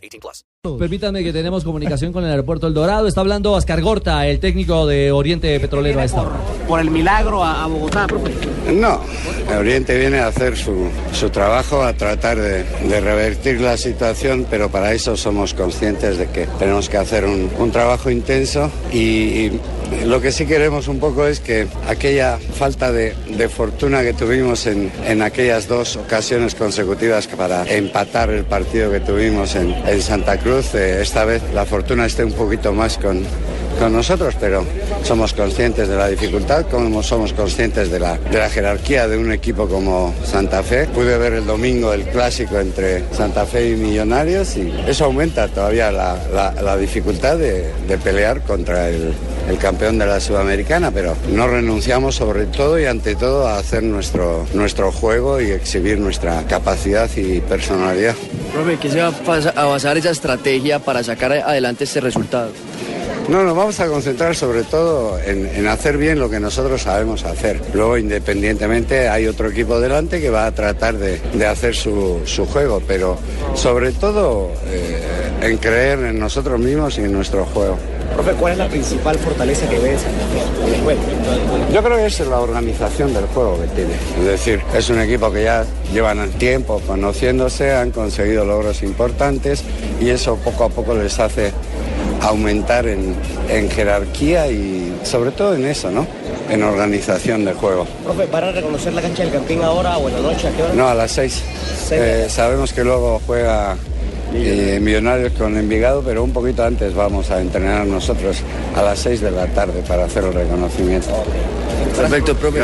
18 plus. Permítanme que tenemos comunicación con el aeropuerto El Dorado. Está hablando Oscar Gorta, el técnico de Oriente Petrolero a esta hora. por el milagro a, a Bogotá, profe. No, Oriente viene a hacer su, su trabajo, a tratar de, de revertir la situación, pero para eso somos conscientes de que tenemos que hacer un, un trabajo intenso y, y lo que sí queremos un poco es que aquella falta de, de fortuna que tuvimos en, en aquellas dos ocasiones consecutivas para empatar el partido que tuvimos en, en Santa Cruz, eh, esta vez la fortuna esté un poquito más con, con nosotros, pero somos conscientes de la dificultad, como somos conscientes de la, de la jerarquía de un equipo como Santa Fe. Pude ver el domingo el clásico entre Santa Fe y Millonarios y eso aumenta todavía la, la- la dificultad de, de pelear contra el, el campeón de la Sudamericana, pero no renunciamos sobre todo y ante todo a hacer nuestro, nuestro juego y exhibir nuestra capacidad y personalidad. Profe, ¿qué se va a basar esa estrategia para sacar adelante este resultado? No, nos vamos a concentrar sobre todo en, en hacer bien lo que nosotros sabemos hacer. Luego, independientemente, hay otro equipo delante que va a tratar de, de hacer su, su juego, pero sobre todo eh, en creer en nosotros mismos y en nuestro juego. Profe, ¿cuál es la principal fortaleza que ve Santa Fe en el juego? Yo creo que es la organización del juego que tiene. Es decir, es un equipo que ya llevan tiempo conociéndose, han conseguido logros importantes y eso poco a poco les hace aumentar en, en jerarquía y sobre todo en eso, ¿no? En organización del juego. Profe, ¿van a reconocer la cancha del Campín ahora o en la noche? ¿A qué hora? No, a las seis. Seis. Eh, sabemos que luego juega eh, Millonarios con Envigado, pero un poquito antes vamos a entrenar nosotros a las seis de la tarde para hacer el reconocimiento. Perfecto, profe.